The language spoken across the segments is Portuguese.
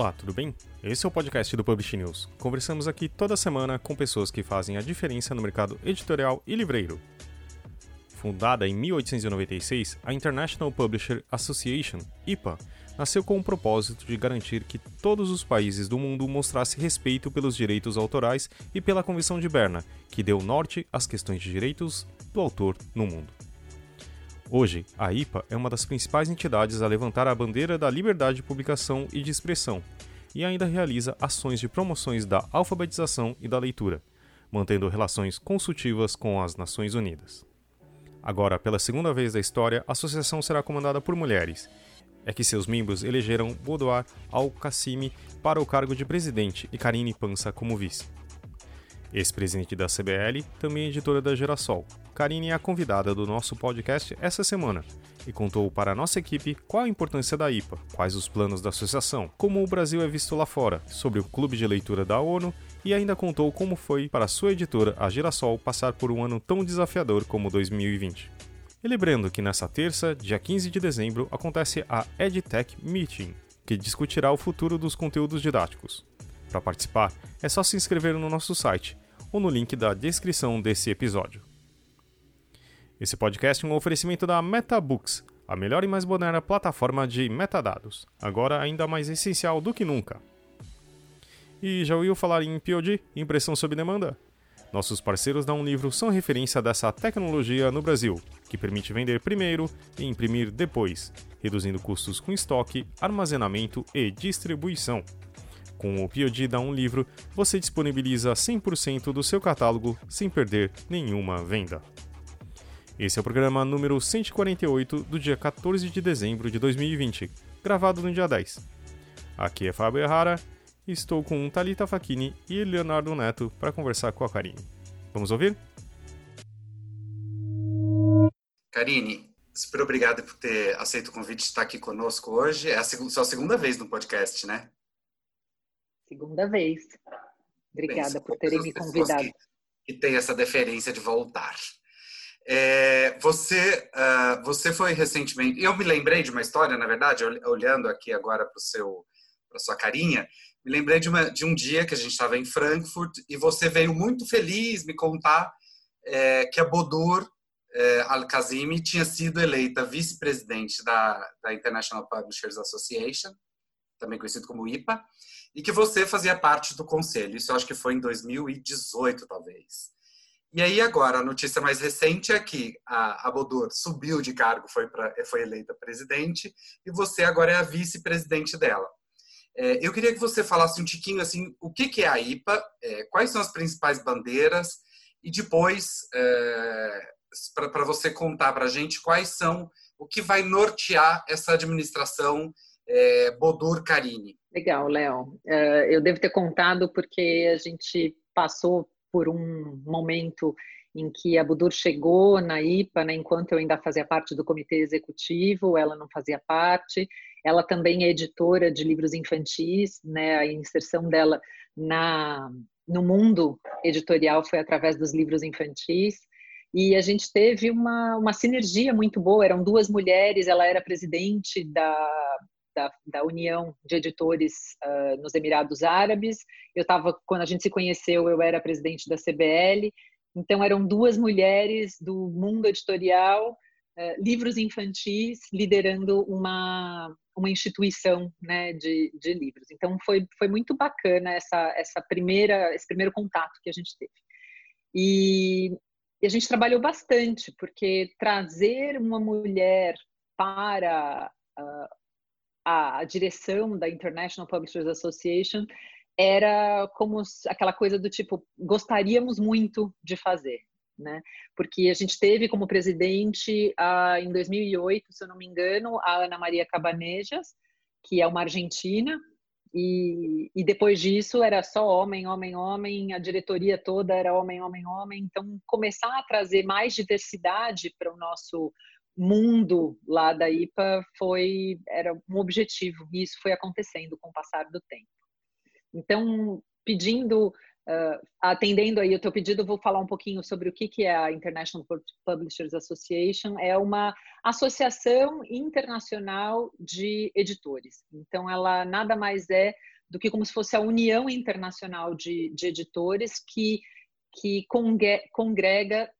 Olá, tudo bem? Esse é o podcast do Publish News. Conversamos aqui toda semana com pessoas que fazem a diferença no mercado editorial e livreiro. Fundada em 1896, a International Publisher Association, IPA, nasceu com o propósito de garantir que todos os países do mundo mostrassem respeito pelos direitos autorais e pela Convenção de Berna, que deu norte às questões de direitos do autor no mundo. Hoje, a IPA é uma das principais entidades a levantar a bandeira da liberdade de publicação e de expressão, e ainda realiza ações de promoções da alfabetização e da leitura, mantendo relações consultivas com as Nações Unidas. Agora, pela segunda vez da história, a associação será comandada por mulheres. É que seus membros elegeram Boudoir Al-Qassimi para o cargo de presidente e Karine Pansa como vice. Ex-presidente da CBL, também editora da Gerassol, Karine é a convidada do nosso podcast essa semana e contou para a nossa equipe qual a importância da IPA, quais os planos da associação, como o Brasil é visto lá fora, sobre o clube de leitura da ONU e ainda contou como foi para sua editora, a Girassol, passar por um ano tão desafiador como 2020. E lembrando que nessa terça, dia 15 de dezembro, acontece a EdTech Meeting, que discutirá o futuro dos conteúdos didáticos. Para participar, é só se inscrever no nosso site ou no link da descrição desse episódio. Esse podcast é um oferecimento da MetaBooks, a melhor e mais moderna plataforma de metadados, agora ainda mais essencial do que nunca. E já ouviu falar em POD, impressão sob demanda? Nossos parceiros da Um Livro são referência dessa tecnologia no Brasil, que permite vender primeiro e imprimir depois, reduzindo custos com estoque, armazenamento e distribuição. Com o POD da Um Livro, você disponibiliza 100% do seu catálogo sem perder nenhuma venda. Esse é o programa número 148 do dia 14 de dezembro de 2020, gravado no dia 10. Aqui é Fábio Errara e estou com Talita Facchini e Leonardo Neto para conversar com a Karine. Vamos ouvir? Karine, super obrigado por ter aceito o convite de estar aqui conosco hoje. É a seg sua segunda vez no podcast, né? Segunda vez. Obrigada Bem, por terem me convidado. Que, que tem essa deferência de voltar. É, você, uh, você foi recentemente. Eu me lembrei de uma história, na verdade, olhando aqui agora para seu, para sua carinha, me lembrei de, uma, de um dia que a gente estava em Frankfurt e você veio muito feliz me contar é, que a Bodur é, Al-Kazimi tinha sido eleita vice-presidente da, da International Publishers Association, também conhecido como IPA, e que você fazia parte do conselho. Isso eu acho que foi em 2018, talvez. E aí agora, a notícia mais recente é que a, Bodur subiu de cargo, foi, pra, foi eleita presidente, e você agora é a vice-presidente dela. É, eu queria que você falasse um tiquinho assim, o que, que é a IPA, é, quais são as principais bandeiras, e depois, é, para você contar para a gente quais são, o que vai nortear essa administração é, Bodur Carini. Legal, Léo. É, eu devo ter contado porque a gente passou por um momento em que a Budur chegou na IPA, né, enquanto eu ainda fazia parte do comitê executivo, ela não fazia parte. Ela também é editora de livros infantis, né, a inserção dela na no mundo editorial foi através dos livros infantis. E a gente teve uma, uma sinergia muito boa. Eram duas mulheres, ela era presidente da, da, da União de Editores uh, nos Emirados Árabes. Eu estava, quando a gente se conheceu, eu era presidente da CBL. Então, eram duas mulheres do mundo editorial, uh, livros infantis, liderando uma, uma instituição né, de, de livros. Então, foi, foi muito bacana essa, essa primeira, esse primeiro contato que a gente teve. E, e a gente trabalhou bastante, porque trazer uma mulher para uh, a, direção da International Publishers Association era como aquela coisa do tipo gostaríamos muito de fazer, né? Porque a gente teve como presidente em 2008, se eu não me engano, a Ana Maria Cabanejas, que é uma argentina, e, e, depois disso era só homem, homem, homem, a diretoria toda era homem, homem, homem. Então, começar a trazer mais diversidade para o nosso mundo lá da IPA foi era um objetivo e isso foi acontecendo com o passar do tempo. Então, pedindo Uh, atendendo aí o teu pedido, vou falar um pouquinho sobre o que, que é a International Publishers Association. É uma associação internacional de editores. Então, ela nada mais é do que como se fosse a União Internacional de, de Editores que, que congrega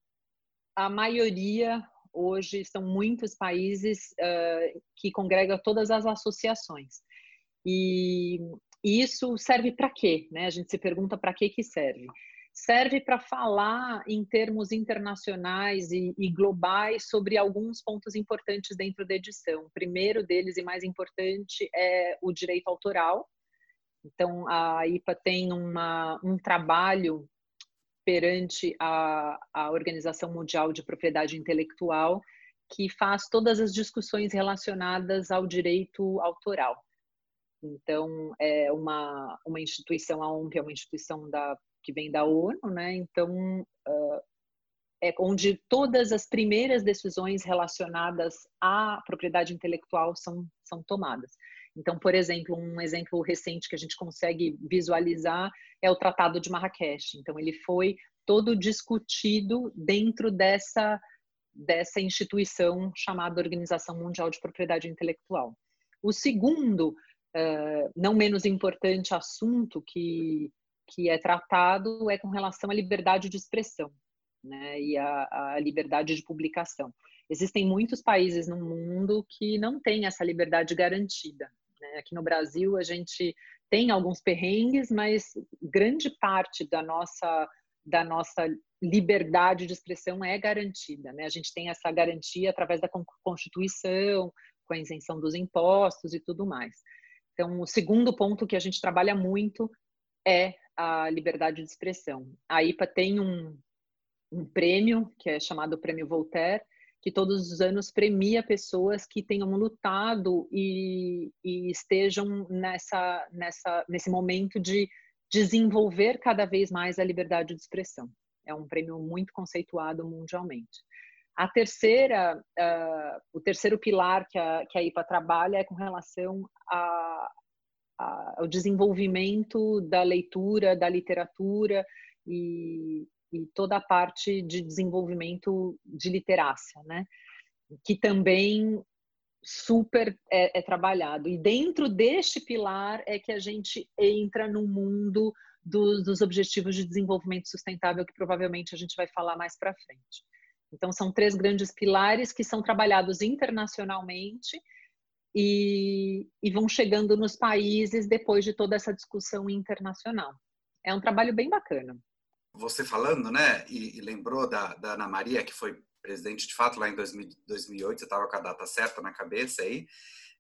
a maioria, hoje são muitos países uh, que congrega todas as associações. E isso serve para quê? Né? A gente se pergunta para que que serve. Serve para falar em termos internacionais e, e, globais sobre alguns pontos importantes dentro da edição. O primeiro deles e mais importante é o direito autoral. Então, a IPA tem uma, um trabalho perante a, a Organização Mundial de Propriedade Intelectual que faz todas as discussões relacionadas ao direito autoral. Então, é uma, uma instituição, a ONG é uma instituição da, que vem da ONU, né? Então, uh, é onde todas as primeiras decisões relacionadas à propriedade intelectual são, são tomadas. Então, por exemplo, um exemplo recente que a gente consegue visualizar é o Tratado de Marrakech. Então, ele foi todo discutido dentro dessa, dessa instituição chamada Organização Mundial de Propriedade Intelectual. O segundo uh, não menos importante assunto que, que é tratado é com relação à liberdade de expressão né, e à liberdade de publicação. Existem muitos países no mundo que não têm essa liberdade garantida. Né? Aqui no Brasil, a gente tem alguns perrengues, mas grande parte da nossa da nossa liberdade de expressão é garantida, né? A gente tem essa garantia através da Constituição, com a isenção dos impostos e tudo mais. Então, o segundo ponto que a gente trabalha muito é a liberdade de expressão. A IPA tem um, um prêmio, que é chamado Prêmio Voltaire, que todos os anos premia pessoas que tenham lutado e, e estejam nessa, nessa, nesse momento de desenvolver cada vez mais a liberdade de expressão. É um prêmio muito conceituado mundialmente. A terceira, uh, o terceiro pilar que a, que a IPA trabalha é com relação a, a, ao desenvolvimento da leitura, da literatura e, e toda a parte de desenvolvimento de literácia, né? Que também super é, é, trabalhado. E dentro deste pilar é que a gente entra no mundo dos, objetivos de desenvolvimento sustentável, que provavelmente a gente vai falar mais para frente. Então, são três grandes pilares que são trabalhados internacionalmente e, e, vão chegando nos países depois de toda essa discussão internacional. É um trabalho bem bacana. Você falando, né, e, e lembrou da, da, Ana Maria, que foi presidente de fato lá em 2000, 2008, você estava com a data certa na cabeça aí.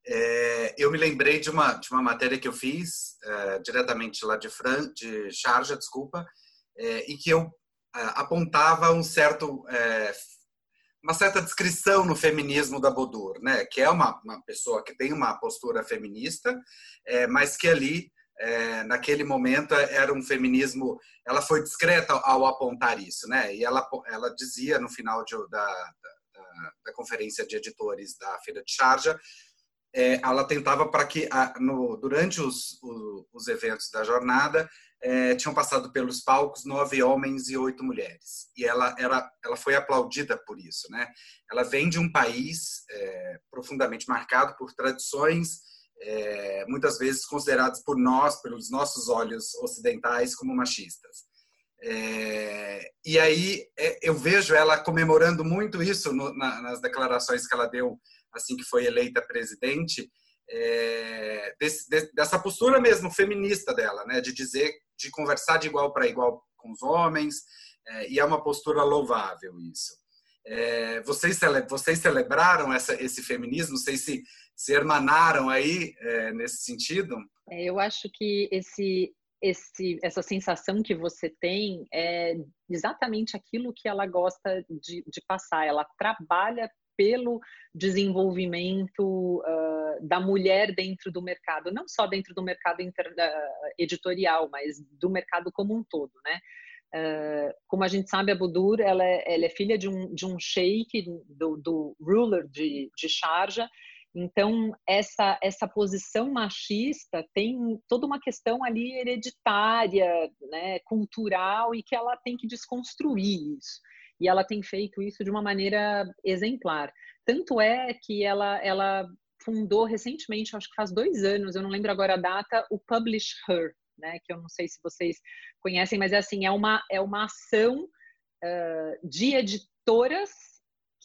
É, eu me lembrei de uma, de uma matéria que eu fiz é, diretamente lá de, Fran, de Charja, desculpa, é, e que eu apontava um certo é, uma certa descrição no feminismo da Bodur, né? Que é uma, uma pessoa que tem uma postura feminista, é, mas que ali é, naquele momento era um feminismo. Ela foi discreta ao, apontar isso, né? E ela ela dizia no final de, da, da, da, conferência de editores da Feira de Charja é, ela tentava para que no, durante os, os, os, eventos da jornada é, tinham passado pelos palcos nove homens e oito mulheres. E ela, era, ela foi aplaudida por isso. Né? Ela vem de um país é, profundamente marcado por tradições, é, muitas vezes consideradas por nós, pelos nossos olhos ocidentais, como machistas. É, e aí é, eu vejo ela comemorando muito isso no, na, nas declarações que ela deu assim que foi eleita presidente, é, desse, dessa postura mesmo feminista dela, né, de dizer, de conversar de igual para igual com os homens, é, e é uma postura louvável isso. É, vocês, cele, vocês celebraram essa, esse feminismo? Vocês se, se hermanaram aí é, nesse sentido? É, eu acho que esse, esse, essa sensação que você tem é exatamente aquilo que ela gosta de, de passar. Ela trabalha pelo desenvolvimento uh, da mulher dentro do mercado, não só dentro do mercado inter, uh, editorial, mas do mercado como um todo, né? Uh, como a gente sabe, a Budur ela é, ela é filha de um, de um sheik, do, do ruler de, de Sharjah, Então, essa, essa posição machista tem toda uma questão ali hereditária, né, cultural, e que ela tem que desconstruir isso. E ela tem feito isso de uma maneira exemplar. Tanto é que ela, ela fundou recentemente, acho que faz dois anos, eu não lembro agora a data, o Publish Her, né, que eu não sei se vocês conhecem, mas é assim, é uma, é uma ação uh, de editoras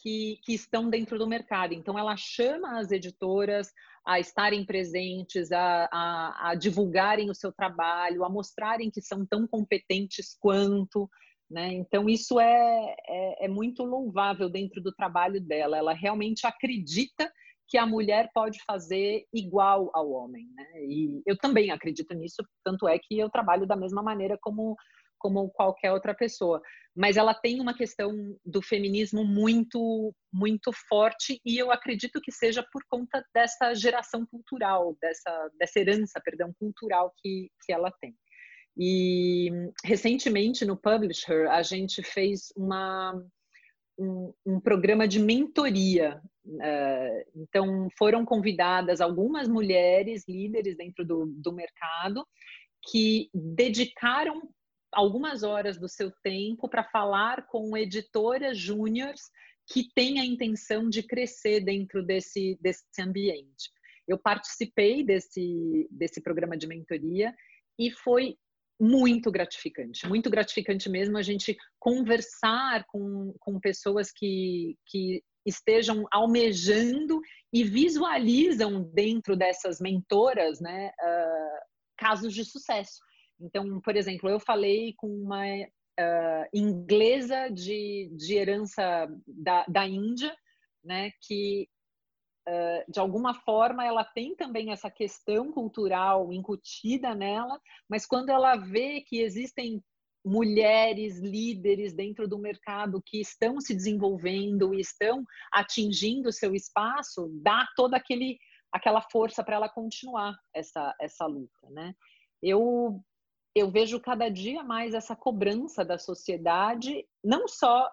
que, que estão dentro do mercado. Então, ela chama as editoras a estarem presentes, a, a, a divulgarem o seu trabalho, a mostrarem que são tão competentes quanto. Né? Então, isso é, é, é muito louvável dentro do trabalho dela. Ela realmente acredita que a mulher pode fazer igual ao homem, né? E eu também acredito nisso, tanto é que eu trabalho da mesma maneira como como qualquer outra pessoa. Mas ela tem uma questão do feminismo muito, muito forte e eu acredito que seja por conta dessa geração cultural, dessa, dessa herança, perdão, cultural que, que ela tem. E recentemente no Publisher a gente fez uma, um, um programa de mentoria. Uh, então foram convidadas algumas mulheres líderes dentro do, do mercado que dedicaram algumas horas do seu tempo para falar com editoras júniores que têm a intenção de crescer dentro desse, desse ambiente. Eu participei desse, desse programa de mentoria e foi muito gratificante, muito gratificante mesmo a gente conversar com, com pessoas que, que estejam almejando e visualizam dentro dessas mentoras né, uh, casos de sucesso. Então, por exemplo, eu falei com uma uh, inglesa de, de herança da, da Índia, né, que uh, de alguma forma ela tem também essa questão cultural incutida nela, mas quando ela vê que existem mulheres líderes dentro do mercado que estão se desenvolvendo e estão atingindo seu espaço, dá toda aquele aquela força para ela continuar essa essa luta, né? Eu eu vejo cada dia mais essa cobrança da sociedade, não só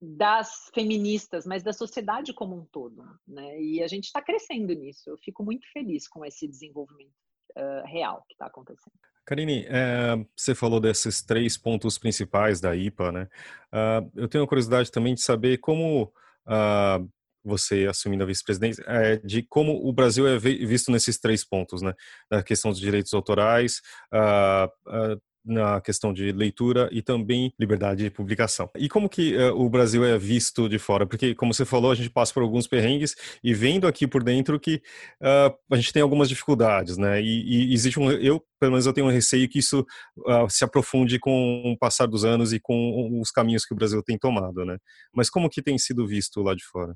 das feministas, mas da sociedade como um todo, né? E a gente está crescendo nisso. Eu fico muito feliz com esse desenvolvimento uh, real que está acontecendo. Karine, é, você falou desses três pontos principais da IPA, né? Uh, eu tenho curiosidade também de saber como uh, você assumindo a vice-presidência, é, de como o Brasil é visto nesses três pontos, né? Na questão dos direitos autorais, uh, uh, na questão de leitura e também liberdade de publicação. E como que uh, o Brasil é visto de fora? Porque, como você falou, a gente passa por alguns perrengues e vendo aqui por dentro que uh, a gente tem algumas dificuldades, né? E, e, existe um, eu pelo menos eu tenho um receio que isso uh, se aprofunde com o passar dos anos e com os caminhos que o Brasil tem tomado, né? Mas como que tem sido visto lá de fora?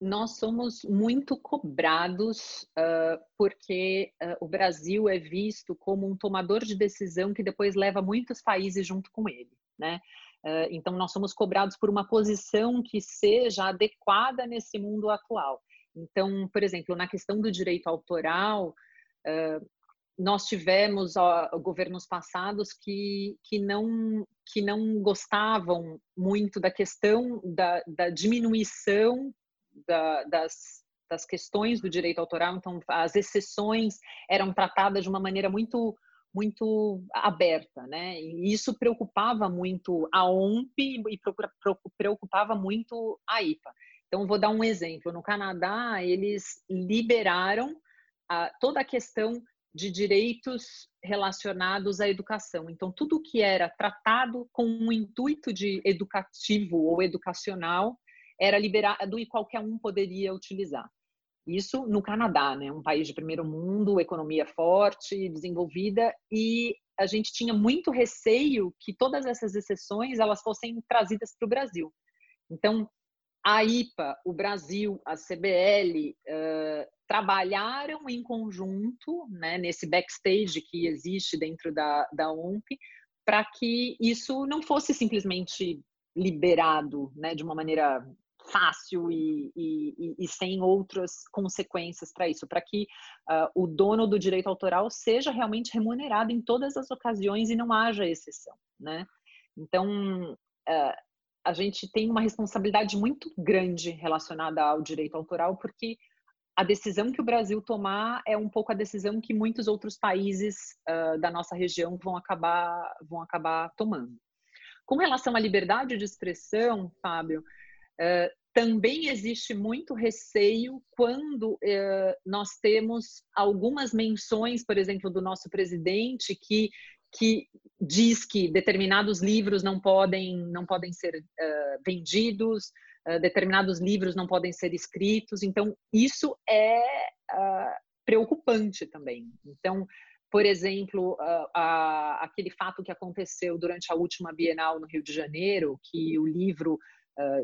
Nós somos muito cobrados uh, porque uh, o Brasil é visto como um tomador de decisão que depois leva muitos países junto com ele, né? Uh, então nós somos cobrados por uma posição que seja adequada nesse mundo atual. Então, por exemplo, na questão do direito autoral, nós tivemos governos passados que, que, não, que não gostavam muito da questão da, da diminuição da, das, das questões do direito autoral, então as exceções eram tratadas de uma maneira muito muito aberta, né? E isso preocupava muito a OMP e preocupava muito a IPA. Então, vou dar um exemplo. No Canadá, eles liberaram ah, toda a questão de direitos relacionados à educação. Então, tudo que era tratado com um intuito de educativo ou educacional era liberado e qualquer um poderia utilizar. Isso no Canadá, né, um país de primeiro mundo, economia forte, desenvolvida, e a gente tinha muito receio que todas essas exceções elas fossem trazidas para o Brasil. Então, a IPA, o Brasil, a CBL uh, trabalharam em conjunto, né, nesse backstage que existe dentro da, da OMP, para que isso não fosse simplesmente liberado né, de uma maneira fácil e, e, e, sem outras consequências para isso, para que uh, o dono do direito autoral seja realmente remunerado em todas as ocasiões e não haja exceção, né? Então, uh, a gente tem uma responsabilidade muito grande relacionada ao direito autoral, porque a decisão que o Brasil tomar é um pouco a decisão que muitos outros países uh, da nossa região vão acabar, vão acabar tomando. Com relação à liberdade de expressão, Fábio, uh, também existe muito receio quando uh, nós temos algumas menções, por exemplo, do nosso presidente, que, que diz que determinados livros não podem, não podem ser vendidos, ah, determinados livros não podem ser escritos. Então, isso é uh, preocupante também. Então, por exemplo, uh, aquele fato que aconteceu durante a última Bienal no Rio de Janeiro, que o livro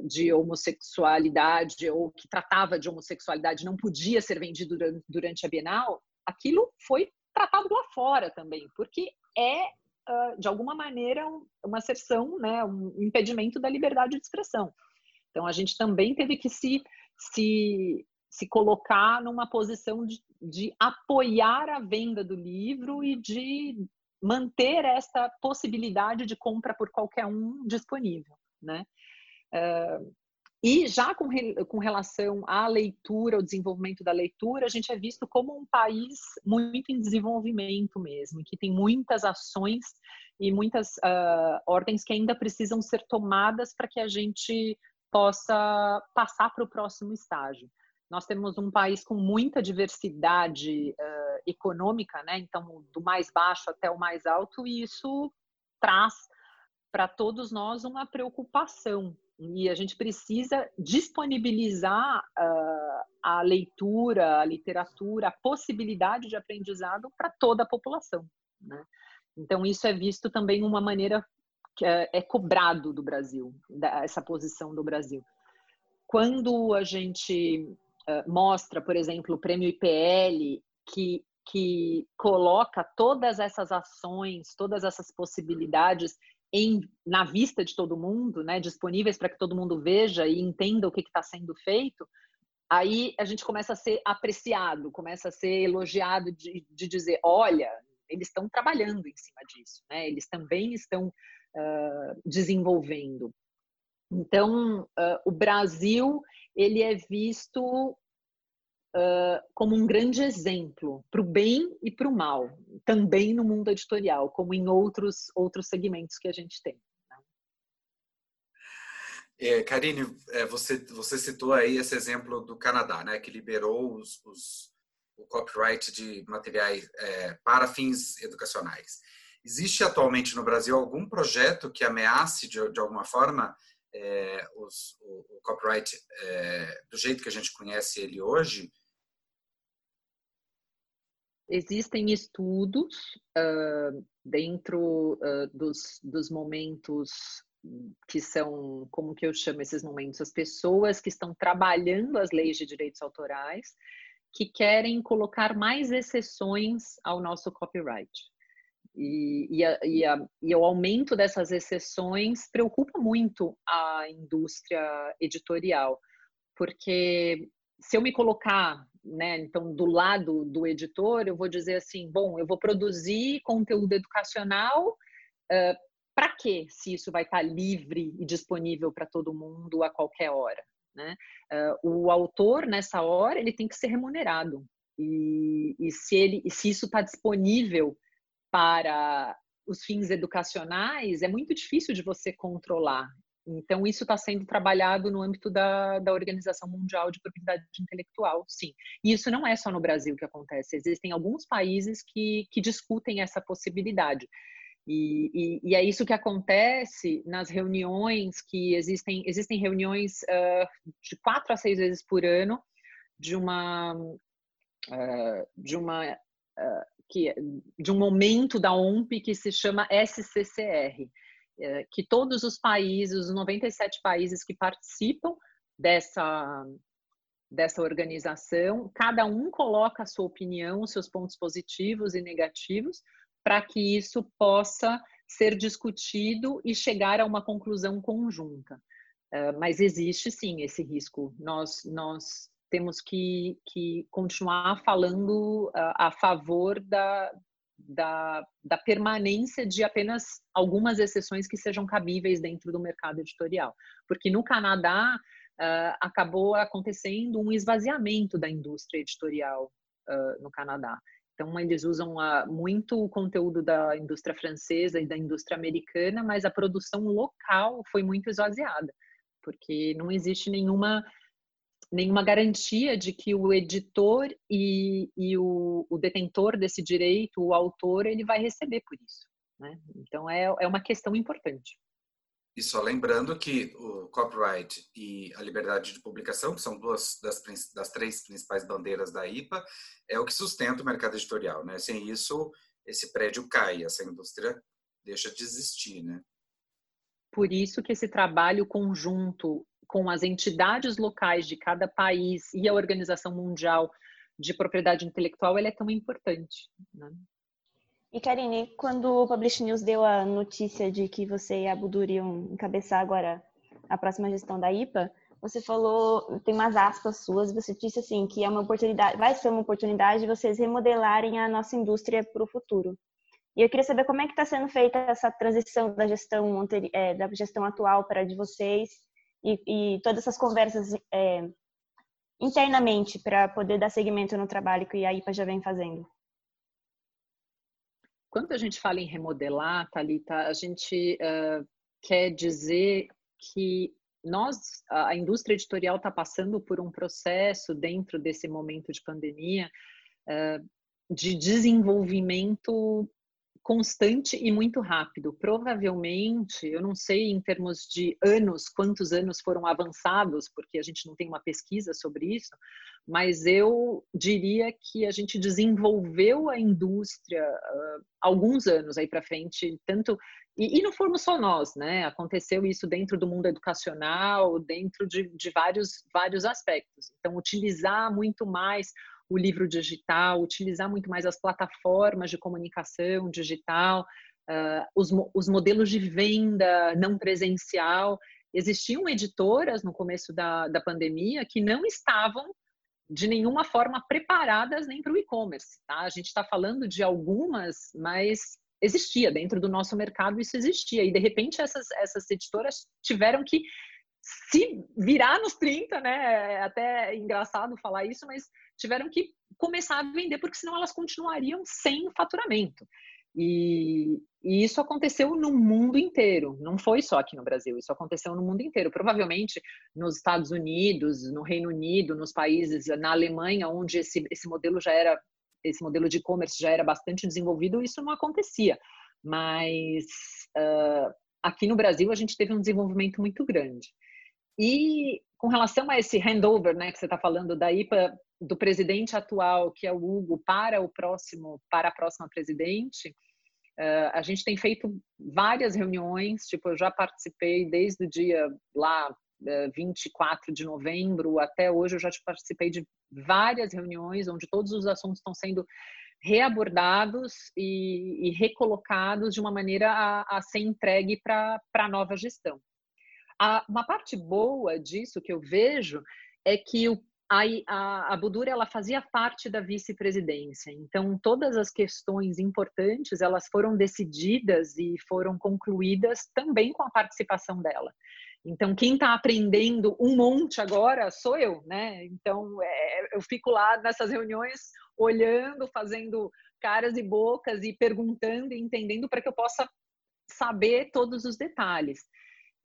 de homossexualidade ou que tratava de homossexualidade não podia ser vendido durante, a Bienal, aquilo foi tratado lá fora também, porque é de alguma maneira uma cerção, né, um impedimento da liberdade de expressão. Então, a gente também teve que se, se, se colocar numa posição de, de apoiar a venda do livro e de manter essa possibilidade de compra por qualquer um disponível, né? Uh, e já com, com relação à leitura, ao desenvolvimento da leitura, a gente é visto como um país muito em desenvolvimento mesmo, que tem muitas ações e muitas uh, ordens que ainda precisam ser tomadas para que a gente possa passar para o próximo estágio. Nós temos um país com muita diversidade uh, econômica, né? Então, do mais baixo até o mais alto, e isso traz para todos nós uma preocupação. E a gente precisa disponibilizar uh, a leitura, a literatura, a possibilidade de aprendizado para toda a população. Né? Então, isso é visto também uma maneira que é, é cobrado do Brasil, essa posição do Brasil. Quando a gente uh, mostra, por exemplo, o prêmio IPL, que, que coloca todas essas ações, todas essas possibilidades em, na vista de todo mundo, né, disponíveis para que todo mundo veja e entenda o que está sendo feito, aí a gente começa a ser apreciado, começa a ser elogiado de, de dizer, olha, eles estão trabalhando em cima disso, né? Eles também estão desenvolvendo. Então, uh, o Brasil ele é visto como um grande exemplo para o bem e para o mal, também no mundo editorial, como em outros outros segmentos que a gente tem. Né? É, Karine, é, você, você citou aí esse exemplo do Canadá, né, que liberou os, os o copyright de materiais é, para fins educacionais. Existe atualmente no Brasil algum projeto que ameace de, de alguma forma é, os, o, o, copyright é, do jeito que a gente conhece ele hoje? Existem estudos uh, dentro uh, dos, dos momentos que são, como que eu chamo esses momentos? As pessoas que estão trabalhando as leis de direitos autorais, que querem colocar mais exceções ao nosso copyright. E, e, a, e, a, e, o aumento dessas exceções preocupa muito a indústria editorial, porque se eu me colocar, né, então do lado do editor, eu vou dizer assim, bom, eu vou produzir conteúdo educacional, uh, para quê? Se isso vai estar livre e disponível para todo mundo a qualquer hora, né? Uh, o autor nessa hora ele tem que ser remunerado e, e se ele, se isso está disponível para os fins educacionais, é muito difícil de você controlar. Então, isso está sendo trabalhado no âmbito da, da Organização Mundial de Propriedade Intelectual, sim. E isso não é só no Brasil que acontece, existem alguns países que, que discutem essa possibilidade. E, e, e, é isso que acontece nas reuniões que existem, existem reuniões uh, de quatro a seis vezes por ano de uma, uh, de uma uh, que, de um momento da OMP que se chama SCCR, é, que todos os países, os 97 países que participam dessa, dessa organização, cada um coloca a sua opinião, os seus pontos positivos e negativos, para que isso possa ser discutido e chegar a uma conclusão conjunta. É, mas existe sim esse risco. Nós, nós temos que, que continuar falando uh, a favor da, da, da, permanência de apenas algumas exceções que sejam cabíveis dentro do mercado editorial. Porque no Canadá, uh, acabou acontecendo um esvaziamento da indústria editorial uh, no Canadá. Então, eles usam uh, muito o conteúdo da indústria francesa e da indústria americana, mas a produção local foi muito esvaziada, porque não existe nenhuma nenhuma garantia de que o editor e, e o, o, detentor desse direito, o autor, ele vai receber por isso. Né? Então, é, é uma questão importante. E só lembrando que o copyright e a liberdade de publicação, que são duas das, das três principais bandeiras da IPA, é o que sustenta o mercado editorial. Né? Sem isso, esse prédio cai, essa indústria deixa de existir. Né? Por isso que esse trabalho conjunto com as entidades locais de cada país e a Organização Mundial de Propriedade Intelectual ele é tão importante. Né? E Karine, quando o Publish News deu a notícia de que você e a Budur iam encabeçar agora a próxima gestão da IPA, você falou, tem umas aspas suas, você disse assim que é uma oportunidade, vai ser uma oportunidade de vocês remodelarem a nossa indústria para o futuro. E eu queria saber como é que está sendo feita essa transição da gestão é, da gestão atual para a de vocês e, e todas essas conversas é, internamente para poder dar seguimento no trabalho que a IPA já vem fazendo? Quando a gente fala em remodelar, Thalita, a gente uh, quer dizer que nós, a indústria editorial está passando por um processo dentro desse momento de pandemia uh, de desenvolvimento constante e muito rápido. Provavelmente, eu não sei em termos de anos, quantos anos foram avançados, porque a gente não tem uma pesquisa sobre isso, mas eu diria que a gente desenvolveu a indústria uh, alguns anos aí para frente, tanto e, e, não fomos só nós, né? Aconteceu isso dentro do mundo educacional, dentro de, de vários vários aspectos. Então, utilizar muito mais o livro digital, utilizar muito mais as plataformas de comunicação digital, uh, os, os modelos de venda não presencial. Existiam editoras no começo da, da pandemia que não estavam de nenhuma forma preparadas nem para o e-commerce. Tá? A gente está falando de algumas, mas existia dentro do nosso mercado, isso existia. E de repente essas, essas editoras tiveram que se virar nos 30, né? É até engraçado falar isso, mas tiveram que começar a vender, porque senão elas continuariam sem faturamento. E, e, isso aconteceu no mundo inteiro, não foi só aqui no Brasil, isso aconteceu no mundo inteiro. Provavelmente nos Estados Unidos, no Reino Unido, nos países, na Alemanha, onde esse, esse modelo já era, esse modelo de e-commerce já era bastante desenvolvido, isso não acontecia. Mas uh, aqui no Brasil a gente teve um desenvolvimento muito grande. E com relação a esse handover, né, que você está falando da IPA do presidente atual, que é o Hugo, para o próximo, para a próxima presidente, uh, a gente tem feito várias reuniões, tipo, eu já participei desde o dia lá uh, eh, 24 de novembro até hoje, eu já participei de várias reuniões onde todos os assuntos estão sendo reabordados e, e recolocados de uma maneira a, a ser entregue para a nova gestão. A, uma parte boa disso que eu vejo é que o a, a, a Budura ela fazia parte da vice-presidência, então todas as questões importantes elas foram decididas e foram concluídas também com a participação dela. Então quem está aprendendo um monte agora sou eu, né? Então é, eu fico lá nessas reuniões olhando, fazendo caras e bocas e perguntando e entendendo para que eu possa saber todos os detalhes.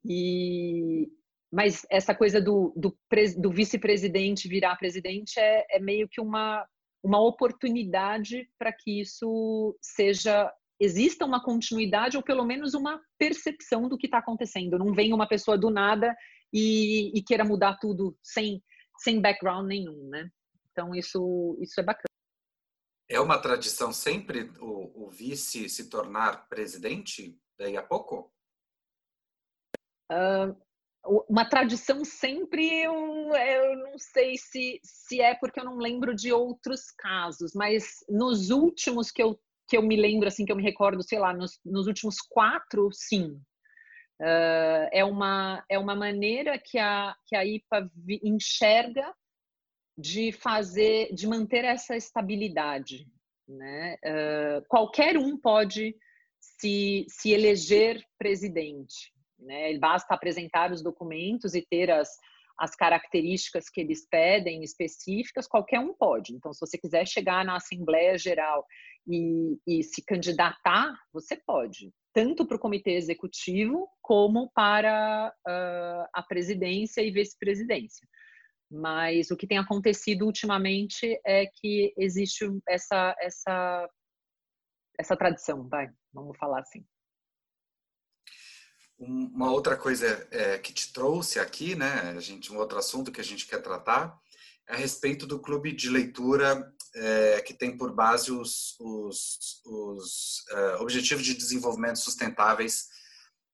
E, mas essa coisa do, do, do vice-presidente virar presidente é, é, meio que uma, uma oportunidade para que isso seja exista uma continuidade ou pelo menos uma percepção do que está acontecendo. Não venha uma pessoa do nada e, e, queira mudar tudo sem, sem background nenhum, né? Então isso, isso é bacana. É uma tradição sempre o, o vice se tornar presidente daí a pouco? Uma tradição sempre, eu, eu não sei se, se é porque eu não lembro de outros casos, mas nos últimos que eu, que eu me lembro, assim, que eu me recordo, sei lá, nos, nos últimos quatro, sim. Uh, é, uma, é uma maneira que a, que a IPA enxerga de fazer, de manter essa estabilidade. Né? Uh, qualquer um pode se, se eleger presidente. Né? Basta apresentar os documentos e ter as, as características que eles pedem específicas, qualquer um pode. Então, se você quiser chegar na Assembleia Geral e, e se candidatar, você pode, tanto para o comitê executivo como para uh, a presidência e vice-presidência. Mas o que tem acontecido ultimamente é que existe essa, essa, essa tradição, vai, vamos falar assim. Uma outra coisa é, que te trouxe aqui, né, a gente, um outro assunto que a gente quer tratar, é a respeito do clube de leitura é, que tem por base os, os, os uh, Objetivos de Desenvolvimento Sustentáveis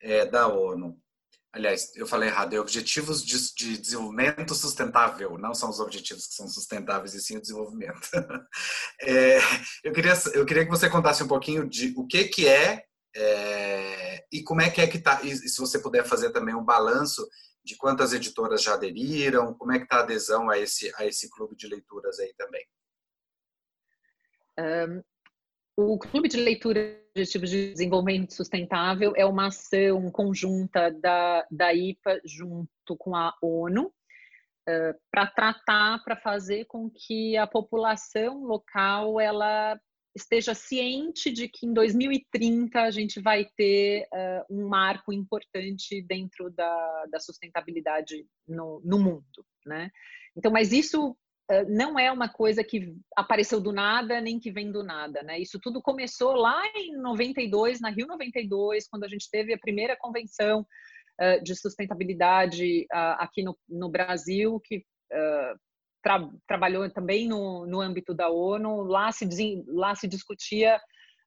é, da ONU. Aliás, eu falei errado, é Objetivos de, de, Desenvolvimento Sustentável, não são os objetivos que são sustentáveis, e sim o desenvolvimento. é, eu, queria, eu queria que você contasse um pouquinho de o que, que é é, e como é que é que está, e se você puder fazer também um balanço de quantas editoras já aderiram, como é que está a adesão a esse, a esse clube de leituras aí também? Um, o Clube de Leitura Objetivos de Desenvolvimento Sustentável é uma ação conjunta da, da IPA junto com a ONU uh, para tratar, para fazer com que a população local ela esteja ciente de que em 2030 a gente vai ter uh, um marco importante dentro da, da sustentabilidade no, no, mundo, né? Então, mas isso uh, não é uma coisa que apareceu do nada nem que vem do nada, né? Isso tudo começou lá em 92, na Rio 92, quando a gente teve a primeira convenção uh, de sustentabilidade aqui no, no Brasil, que tra trabalhou também no, no âmbito da ONU, lá se, lá se discutia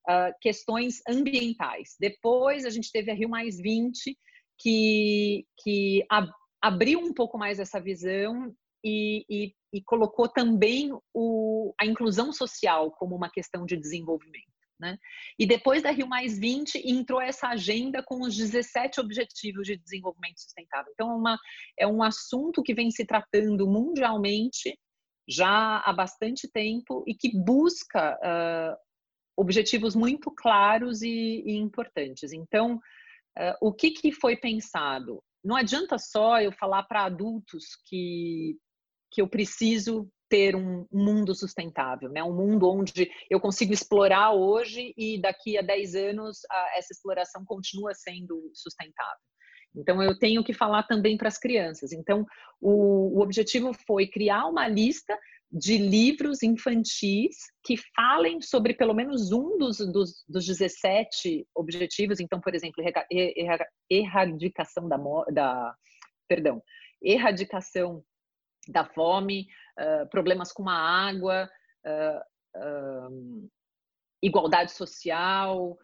uh, questões ambientais. Depois a gente teve a Rio Mais 20, que, que ab abriu um pouco mais essa visão e, e, e colocou também o, a inclusão social como uma questão de desenvolvimento. Né? E depois da Rio Mais 20 entrou essa agenda com os 17 Objetivos de Desenvolvimento Sustentável. Então, é, uma, é um assunto que vem se tratando mundialmente já há bastante tempo e que busca uh, objetivos muito claros e, e importantes. Então, uh, o que, que foi pensado? Não adianta só eu falar para adultos que, que eu preciso ter um mundo sustentável, né? um mundo onde eu consigo explorar hoje e daqui a 10 anos essa exploração continua sendo sustentável. Então, eu tenho que falar também para as crianças. Então, o, o objetivo foi criar uma lista de livros infantis que falem sobre pelo menos um dos, dos, dos 17 objetivos. Então, por exemplo, erradicação da, da perdão, erradicação da fome, uh, problemas com a água, uh, uh, igualdade social,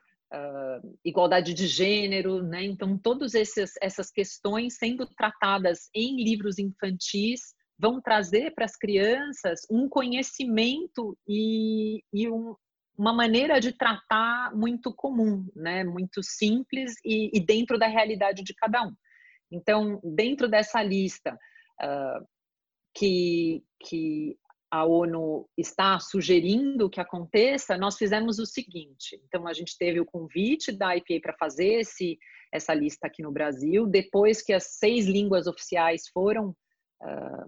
igualdade de gênero, né? Então, todas essas questões sendo tratadas em livros infantis vão trazer para as crianças um conhecimento e, e um, uma maneira de tratar muito comum, né? Muito simples e, e, dentro da realidade de cada um. Então, dentro dessa lista, uh, que, que a ONU está sugerindo que aconteça, nós fizemos o seguinte. Então, a gente teve o convite da IPA para fazer esse, essa lista aqui no Brasil. Depois que as seis línguas oficiais foram uh,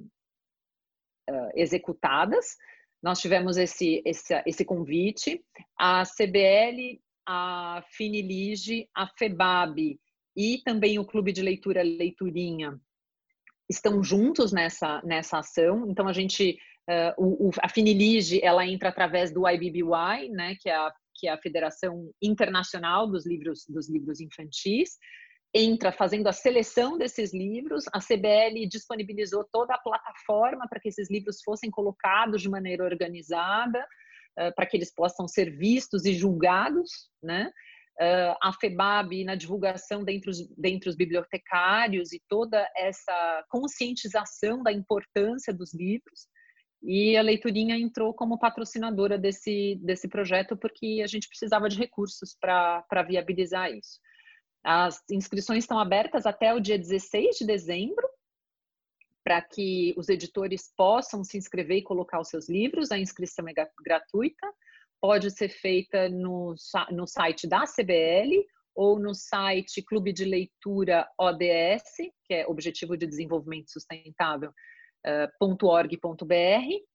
uh, executadas, nós tivemos esse, esse, esse convite. A CBL, a Finilige, a FEBAB e também o Clube de Leitura Leiturinha estão juntos nessa, nessa ação. Então, a gente, uh, o, a Finilige, ela entra através do IBBY, né, que é a, que é a Federação Internacional dos Livros, dos livros Infantis, entra fazendo a seleção desses livros. A CBL disponibilizou toda a plataforma para que esses livros fossem colocados de maneira organizada, uh, para que eles possam ser vistos e julgados, né? Uh, a FEBAB na divulgação dentre os, os bibliotecários e toda essa conscientização da importância dos livros. E a Leiturinha entrou como patrocinadora desse, desse projeto porque a gente precisava de recursos para viabilizar isso. As inscrições estão abertas até o dia 16 de dezembro, para que os editores possam se inscrever e colocar os seus livros. A inscrição é gratuita pode ser feita no, no site da CBL ou no site Clube de Leitura ODS, que é Objetivo de Desenvolvimento Sustentável, uh, .org.br.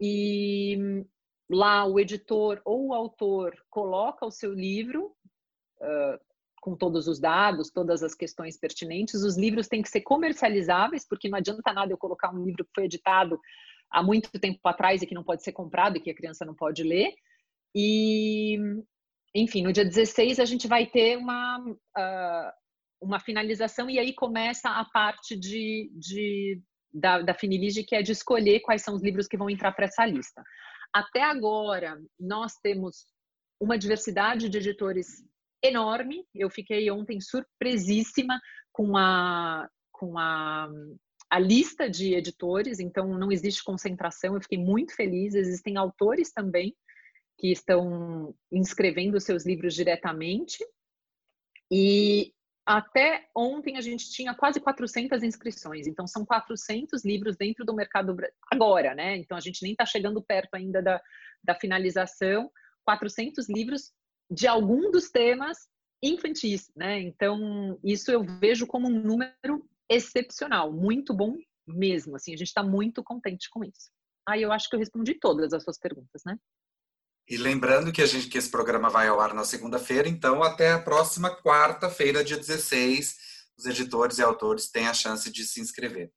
E lá o editor ou o autor coloca o seu livro uh, com todos os dados, todas as questões pertinentes. Os livros têm que ser comercializáveis, porque não adianta nada eu colocar um livro que foi editado há muito tempo atrás e que não pode ser comprado e que a criança não pode ler. E, enfim, no dia 16 a gente vai ter uma, uh, uma finalização e aí começa a parte de, de da, da Finilige, que é de escolher quais são os livros que vão entrar para essa lista. Até agora, nós temos uma diversidade de editores enorme. Eu fiquei ontem surpresíssima com a, com a, a lista de editores, então não existe concentração. Eu fiquei muito feliz. Existem autores também que estão inscrevendo seus livros diretamente. E até ontem a gente tinha quase 400 inscrições, então são 400 livros dentro do mercado agora, né? Então a gente nem está chegando perto ainda da, da finalização. 400 livros de algum dos temas infantis, né? Então isso eu vejo como um número excepcional, muito bom mesmo. Assim, a gente está muito contente com isso. Aí eu acho que eu respondi todas as suas perguntas, né? E lembrando que, a gente, que esse programa vai ao ar na segunda-feira, então até a próxima quarta-feira, dia 16, os editores e autores têm a chance de se inscrever.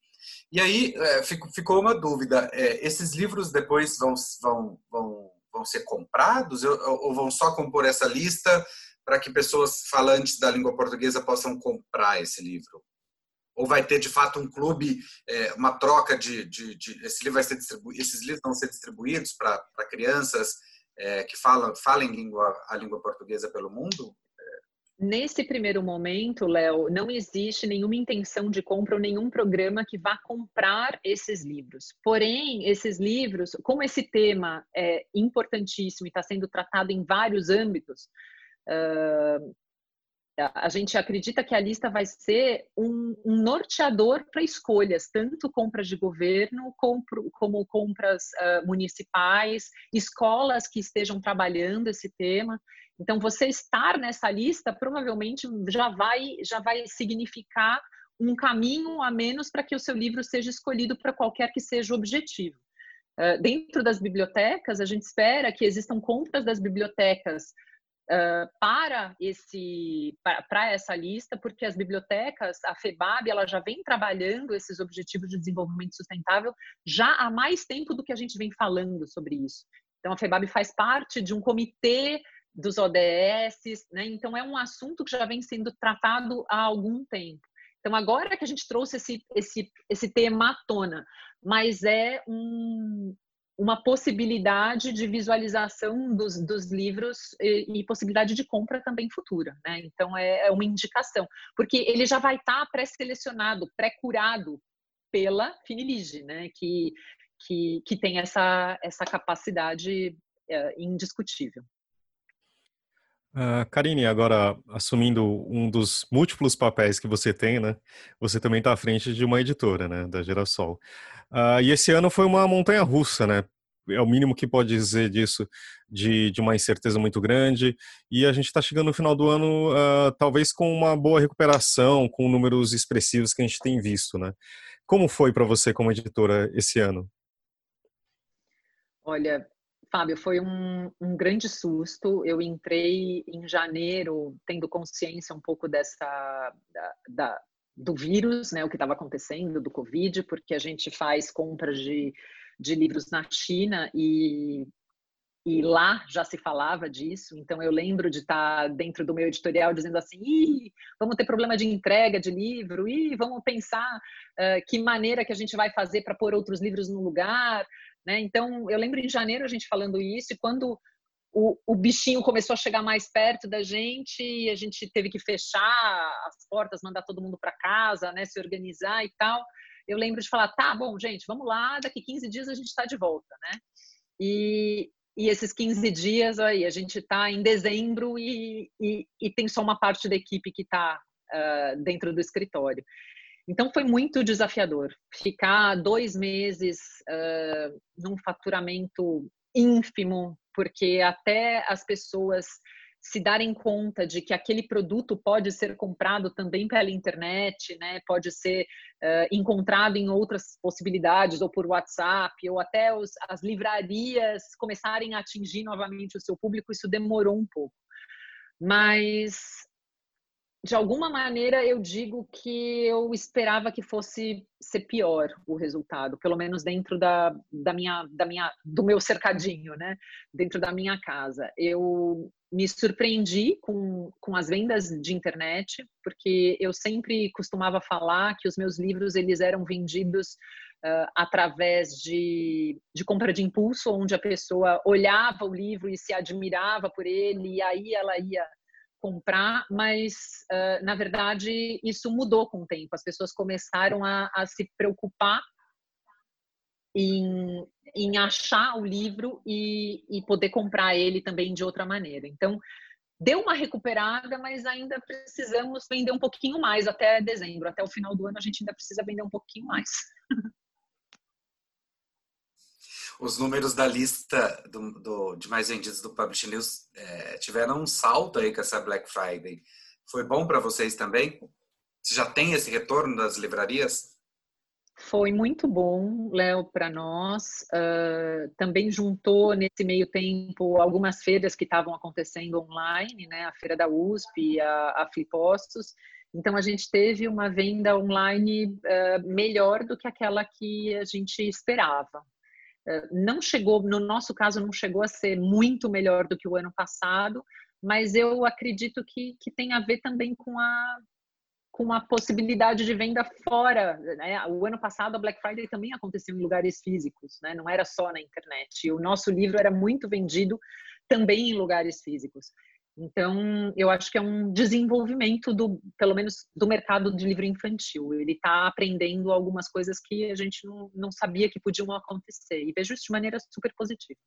E aí é, ficou uma dúvida: é, esses livros depois vão, vão, vão, vão ser comprados ou vão só compor essa lista para que pessoas falantes da língua portuguesa possam comprar esse livro? Ou vai ter de fato um clube, é, uma troca de, de, de, esse livro vai ser esses livros vão ser distribuídos para crianças é, que falam, falem língua, a língua portuguesa pelo mundo? Nesse primeiro momento, Léo, não existe nenhuma intenção de compra ou nenhum programa que vá comprar esses livros. Porém, esses livros, como esse tema é importantíssimo e está sendo tratado em vários âmbitos, uh, a gente acredita que a lista vai ser um, um norteador para escolhas, tanto compras de governo compro, como compras uh, municipais, escolas que estejam trabalhando esse tema. Então, você estar nessa lista provavelmente já vai, já vai significar um caminho a menos para que o seu livro seja escolhido para qualquer que seja o objetivo. Uh, dentro das bibliotecas, a gente espera que existam compras das bibliotecas uh, para esse para essa lista, porque as bibliotecas, a FEBAB, ela já vem trabalhando esses objetivos de desenvolvimento sustentável já há mais tempo do que a gente vem falando sobre isso. Então a FEBAB faz parte de um comitê dos ODS, né? Então é um assunto que já vem sendo tratado há algum tempo. Então agora que a gente trouxe esse esse esse tema à tona, mas é um, uma possibilidade de visualização dos, dos livros e, e, possibilidade de compra também futura, né? Então é, é uma indicação, porque ele já vai estar tá pré-selecionado, pré-curado pela Finilige, né? Que, que, que tem essa, essa capacidade é, indiscutível. Uh, Karine, agora assumindo um dos múltiplos papéis que você tem, né? Você também está à frente de uma editora, né? Da Girassol. Uh, e esse ano foi uma montanha russa, né? É o mínimo que pode dizer disso, de, de uma incerteza muito grande. E a gente está chegando no final do ano, uh, talvez com uma boa recuperação, com números expressivos que a gente tem visto, né? Como foi para você como editora esse ano? Olha, Fábio, foi um, um, grande susto. Eu entrei em janeiro tendo consciência um pouco dessa da, da, do vírus, né, o que estava acontecendo, do Covid, porque a gente faz compras de, de livros na China e, e lá já se falava disso. Então eu lembro de estar dentro do meu editorial dizendo assim: Ih, vamos ter problema de entrega de livro, e vamos pensar uh, que maneira que a gente vai fazer para pôr outros livros no lugar. Né? Então, eu lembro em janeiro a gente falando isso, e quando o, o, bichinho começou a chegar mais perto da gente, e a gente teve que fechar as portas, mandar todo mundo para casa, né, se organizar e tal. Eu lembro de falar: tá bom, gente, vamos lá, daqui 15 dias a gente está de volta. Né? E, e esses 15 dias aí, a gente está em dezembro e, e, e, tem só uma parte da equipe que está uh, dentro do escritório. Então foi muito desafiador ficar dois meses uh, num faturamento ínfimo, porque até as pessoas se darem conta de que aquele produto pode ser comprado também pela internet, né? Pode ser uh, encontrado em outras possibilidades, ou por WhatsApp, ou até os, as livrarias começarem a atingir novamente o seu público, isso demorou um pouco. Mas de alguma maneira eu digo que eu esperava que fosse ser pior o resultado, pelo menos dentro da, da minha, da minha, do meu cercadinho, né? Dentro da minha casa. Eu me surpreendi com, com as vendas de internet, porque eu sempre costumava falar que os meus livros eles eram vendidos uh, através de, de compra de impulso, onde a pessoa olhava o livro e se admirava por ele, e aí ela ia comprar, mas uh, na verdade isso mudou com o tempo. As pessoas começaram a, a se preocupar em, em, achar o livro e, e poder comprar ele também de outra maneira. Então deu uma recuperada, mas ainda precisamos vender um pouquinho mais até dezembro. Até o final do ano a gente ainda precisa vender um pouquinho mais. os números da lista do, do, de mais vendidos do Publish News é, tiveram um salto aí com essa Black Friday. Foi bom para vocês também? Você já tem esse retorno das livrarias? Foi muito bom, Léo, para nós. Uh, também juntou nesse meio tempo algumas feiras que estavam acontecendo online, né? A feira da USP, a, a Flipostos. Então a gente teve uma venda online uh, melhor do que aquela que a gente esperava. Não chegou, no nosso caso, não chegou a ser muito melhor do que o ano passado, mas eu acredito que, que tem a ver também com a, com a possibilidade de venda fora. Né? O ano passado, a Black Friday também aconteceu em lugares físicos, né? não era só na internet. O nosso livro era muito vendido também em lugares físicos. Então, eu acho que é um desenvolvimento do, pelo menos, do mercado de livro infantil. Ele está aprendendo algumas coisas que a gente não, não sabia que podiam acontecer. E vejo isso de maneira super positiva.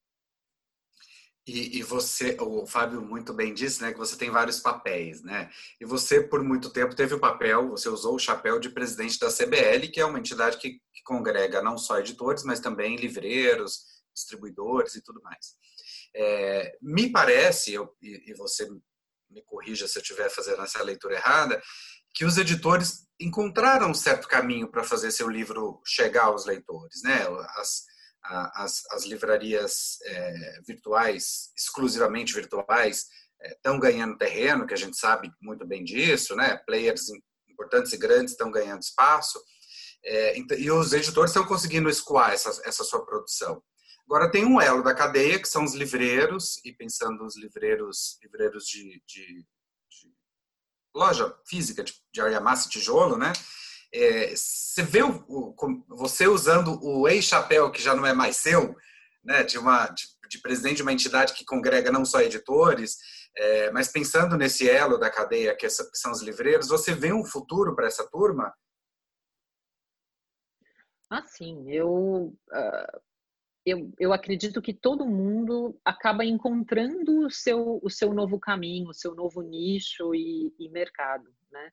E, e, você, o Fábio muito bem disse, né, que você tem vários papéis, né? E você, por muito tempo, teve o papel, você usou o chapéu de presidente da CBL, que é uma entidade que, que congrega não só editores, mas também livreiros, distribuidores e tudo mais. É, me parece, eu, e, e você me corrija se eu estiver fazendo essa leitura errada, que os editores encontraram um certo caminho para fazer seu livro chegar aos leitores, né? As, as, as livrarias é, virtuais, exclusivamente virtuais, estão é, ganhando terreno, que a gente sabe muito bem disso, né? Players importantes e grandes estão ganhando espaço, é, e os editores estão conseguindo escoar essa, essa sua produção. Agora tem um elo da cadeia, que são os livreiros, e pensando os livreiros, livreiros de, de, de loja física, de, de argamassa e tijolo, né? É, você vê o, o, você usando o ex-chapéu, que já não é mais seu, né, de, uma, de, de, presidente de uma entidade que congrega não só editores, é, mas pensando nesse elo da cadeia que, que são os livreiros, você vê um futuro para essa turma? Ah, sim. Eu, uh, eu, eu acredito que todo mundo acaba encontrando o seu, o seu novo caminho, o seu novo nicho e, e mercado, né?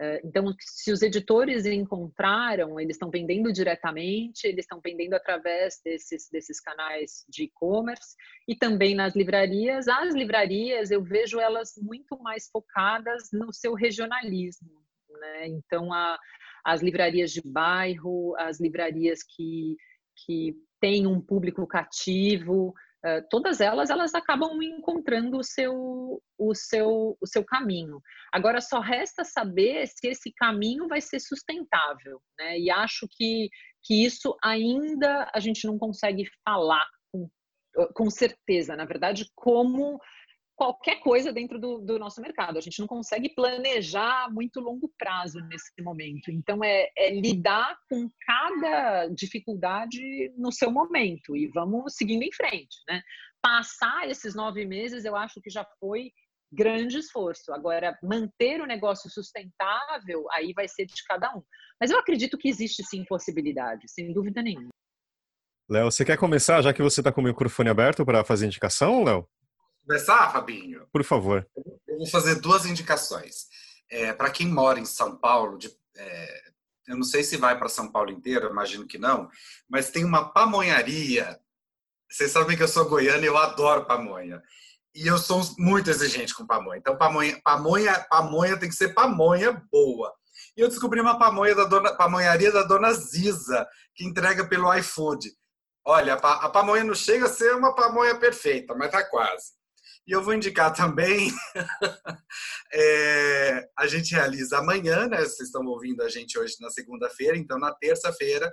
Eh, então, se os editores encontraram, eles estão vendendo diretamente, eles estão vendendo através desses, desses canais de e-commerce e também nas livrarias. As livrarias, eu vejo elas muito mais focadas no seu regionalismo. Né? Então, a, as livrarias de bairro, as livrarias que, que tem um público cativo, uh, todas elas elas acabam encontrando o seu o seu o seu caminho. Agora só resta saber se esse caminho vai ser sustentável, né? E acho que que isso ainda a gente não consegue falar com, com certeza, na verdade, como qualquer coisa dentro do, do, nosso mercado. A gente não consegue planejar muito longo prazo nesse momento. Então, é, é, lidar com cada dificuldade no seu momento e vamos seguindo em frente. Né? Passar esses nove meses, eu acho que já foi grande esforço. Agora, manter o negócio sustentável, aí vai ser de cada um. Mas eu acredito que existe sim possibilidade, sem dúvida nenhuma. Léo, você quer começar, já que você está com o microfone aberto para fazer indicação, Léo? Começar, Fabinho? Por favor. Eu vou fazer duas indicações. É, para quem mora em São Paulo, de, é, eu não sei se vai para São Paulo inteiro, imagino que não, mas tem uma pamonharia. Vocês sabem que eu sou goiano e eu adoro pamonha. e eu sou muito exigente com pamonha. Então, pamonha, pamonha, pamonha tem que ser pamonha boa. E eu descobri uma pamonha da dona, pamonharia da dona Ziza, que entrega pelo iFood. Olha, a pamonha não chega a ser uma pamonha perfeita, mas tá quase. E eu vou indicar também, é, a gente realiza amanhã, né? Vocês estão ouvindo a gente hoje na segunda-feira, então na terça-feira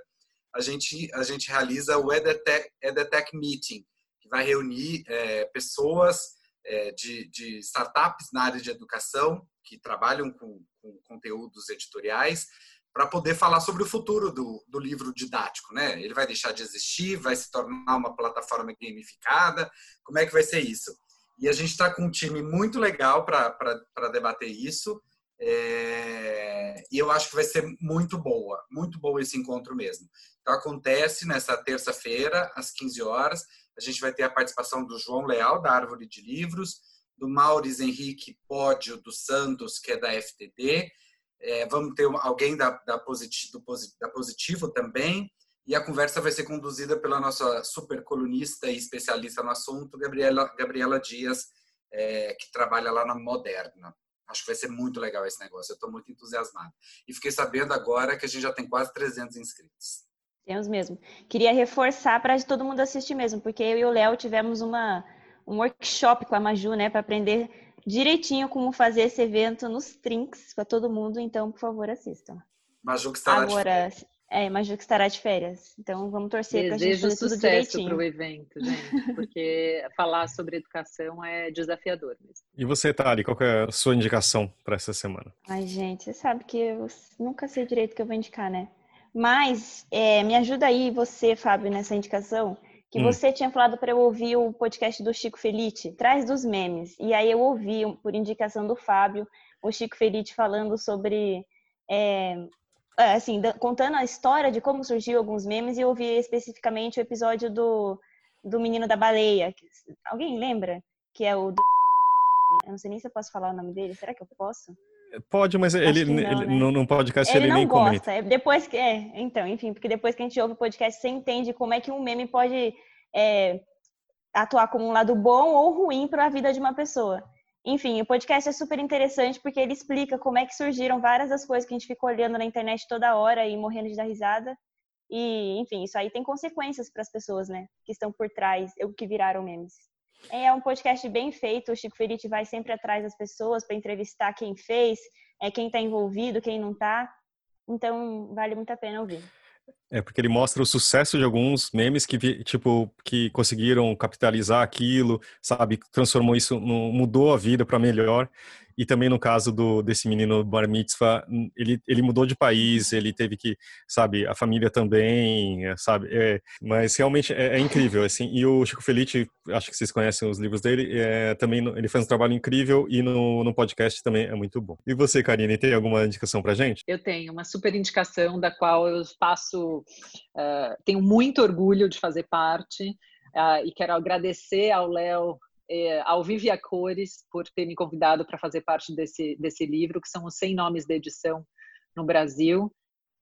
a gente, a gente realiza o EDTech, EDTech Meeting, que vai reunir é, pessoas é, de, de, startups na área de educação que trabalham com, com conteúdos editoriais para poder falar sobre o futuro do, do, livro didático, né? Ele vai deixar de existir, vai se tornar uma plataforma gamificada, como é que vai ser isso? E a gente está com um time muito legal para debater isso. É, e eu acho que vai ser muito boa, muito boa esse encontro mesmo. Então, acontece nessa terça-feira, às 15 horas. A gente vai ter a participação do João Leal, da Árvore de Livros, do Mauris Henrique Pódio dos Santos, que é da FTD. É, vamos ter alguém da, da, Positivo, da Positivo também. E a conversa vai ser conduzida pela nossa super colunista e especialista no assunto, Gabriela, Gabriela Dias, é, que trabalha lá na Moderna. Acho que vai ser muito legal esse negócio. Eu estou muito entusiasmado. E fiquei sabendo agora que a gente já tem quase 300 inscritos. Temos mesmo. Queria reforçar para todo mundo assistir mesmo, porque eu e o Léo tivemos uma, um workshop com a Maju, né, para aprender direitinho como fazer esse evento nos trinks para todo mundo. Então, por favor, assistam. Maju que estará Agora, de é, Maju que estará de férias. Então, vamos torcer para a gente fazer tudo direitinho. para o evento, gente, porque falar sobre educação é desafiador mesmo. E você, Tali, qual é a sua indicação para essa semana? Ai, gente, você sabe que eu nunca sei direito o que eu vou indicar, né? Mas é, me ajuda aí você, Fábio, nessa indicação, que hum. você tinha falado para eu ouvir o podcast do Chico Felite, Traz dos Memes. E aí eu ouvi, por indicação do Fábio, o Chico Felite falando sobre. É assim, contando a história de como surgiu alguns memes, e eu ouvi especificamente o episódio do, do Menino da Baleia. Alguém lembra? Que é o do. Eu não sei nem se eu posso falar o nome dele. Será que eu posso? Pode, mas ele, não, ele né? não, não podcast ele, ele não nem gosta. comenta. É, depois que é, então, enfim, porque depois que a gente ouve o podcast, você entende como é que um meme pode é, atuar como um lado bom ou ruim para a vida de uma pessoa. Enfim, o podcast é super interessante porque ele explica como é que surgiram várias das coisas que a gente fica olhando na internet toda hora e morrendo de dar risada. E, enfim, isso aí tem consequências para as pessoas, né? Que estão por trás, o que viraram memes. É um podcast bem feito. O Chico Feriti vai sempre atrás das pessoas para entrevistar quem fez, é, quem está envolvido, quem não está. Então, vale muito a pena ouvir. É porque ele mostra o sucesso de alguns memes que tipo que conseguiram capitalizar aquilo, sabe, transformou isso, no, mudou a vida para melhor. E também no caso do desse menino bar mitzvah, ele, ele mudou de país, ele teve que, sabe, a família também, é, sabe, é, mas realmente é, é, incrível, assim. E o Chico Felice, acho que vocês conhecem os livros dele, é, também ele faz um trabalho incrível e no, no podcast também é muito bom. E você, Karine, tem alguma indicação pra gente? Eu tenho uma super indicação da qual eu uh, tenho muito orgulho de fazer parte. Uh, e quero agradecer ao Léo é, ao Vivia Cores por ter me convidado para fazer parte desse, desse livro, que são os 100 nomes da edição no Brasil.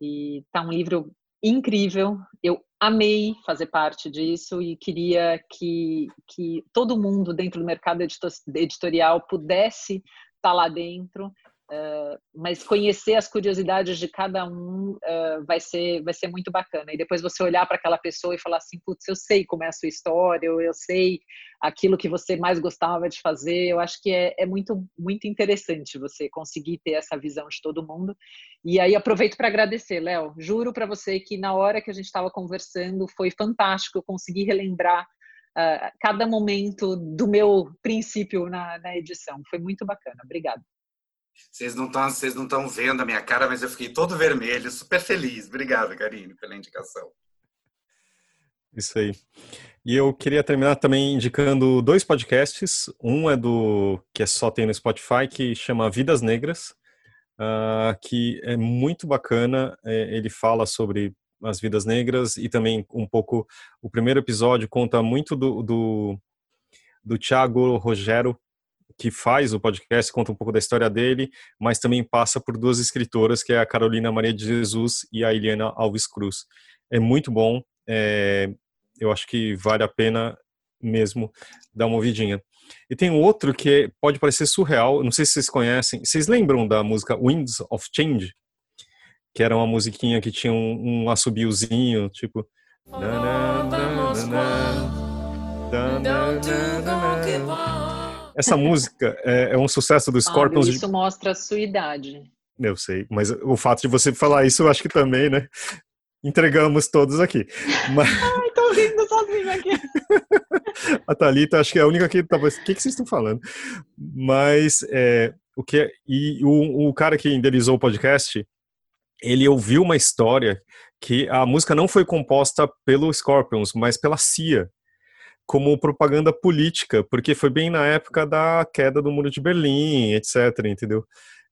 E tá um livro incrível. Eu amei fazer parte disso e queria que, que todo mundo dentro do mercado editorial pudesse estar tá lá dentro Uh, mas conhecer as curiosidades de cada um uh, vai ser vai ser muito bacana. E depois você olhar para aquela pessoa e falar assim putz eu sei como é a sua história eu, eu sei aquilo que você mais gostava de fazer. Eu acho que é, é muito muito interessante você conseguir ter essa visão de todo mundo. E aí aproveito para agradecer Léo. Juro para você que na hora que a gente estava conversando foi fantástico eu consegui relembrar uh, cada momento do meu princípio na, na edição. Foi muito bacana. Obrigada vocês não estão, vocês não estão vendo a minha cara, mas eu fiquei todo vermelho, super feliz. Obrigado, Karine, pela indicação. Isso aí. E eu queria terminar também indicando dois podcasts. Um é do que é só tem no Spotify, que chama Vidas Negras, uh, que é muito bacana. É, ele fala sobre as vidas negras e também um pouco. O primeiro episódio conta muito do, do, do Thiago Rogero, que faz o podcast, conta um pouco da história dele, mas também passa por duas escritoras, que é a Carolina Maria de Jesus e a Eliana Alves Cruz. É muito bom, é, eu acho que vale a pena mesmo dar uma ouvidinha. E tem outro que pode parecer surreal, não sei se vocês conhecem. Vocês lembram da música Winds of Change? Que era uma musiquinha que tinha um, um assobiozinho, tipo. Essa música é, é um sucesso do Scorpions. isso mostra a sua idade. Eu sei, mas o fato de você falar isso, eu acho que também, né? Entregamos todos aqui. Mas... Ai, tô rindo sozinho aqui. a Thalita, acho que é a única que tava. O que, que vocês estão falando? Mas é, o que é, e o, o cara que idealizou o podcast, ele ouviu uma história que a música não foi composta pelo Scorpions, mas pela CIA, como propaganda política, porque foi bem na época da queda do Muro de Berlim, etc, entendeu?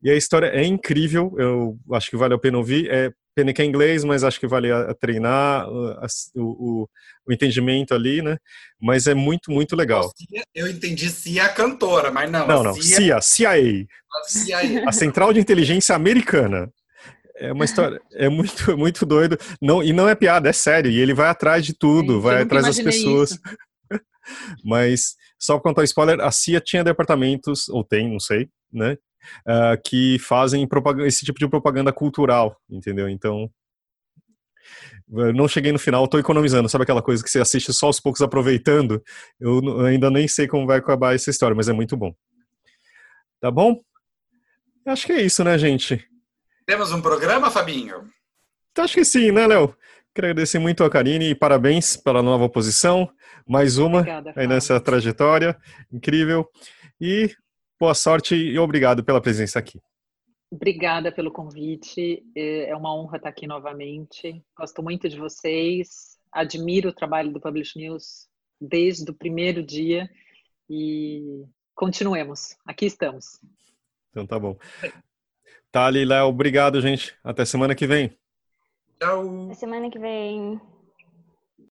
E a história é incrível, eu acho que vale a pena ouvir. É pena que é inglês, mas acho que vale a, a treinar a, o, o, o, entendimento ali, né? Mas é muito, muito legal. Eu entendi Cia cantora, mas não. Não, não, CIA, CIA. A Central de Inteligência Americana. É uma história, é muito, muito doido. Não, e não é piada, é sério. E ele vai atrás de tudo, Sim, vai atrás das pessoas. Mas, só quanto ao spoiler, a CIA tinha departamentos, ou tem, não sei, né? uh, que fazem esse tipo de propaganda cultural, entendeu? Então, eu não cheguei no final, estou economizando. Sabe aquela coisa que você assiste só aos poucos aproveitando? Eu ainda nem sei como vai acabar essa história, mas é muito bom. Tá bom? Acho que é isso, né, gente? Temos um programa, Fabinho? Acho que sim, né, Léo? Quero agradecer muito a Karine e parabéns pela nova posição. Mais uma Obrigada, aí nessa trajetória incrível. E Boa sorte e obrigado pela presença aqui. Obrigada pelo convite. É, é uma honra estar aqui novamente. Gosto muito de vocês. Admiro o trabalho do Publish News desde o primeiro dia e continuemos. Aqui estamos. Então tá bom. Tali, Léo, obrigado, gente. Até semana que vem. Tchau. Até semana que vem.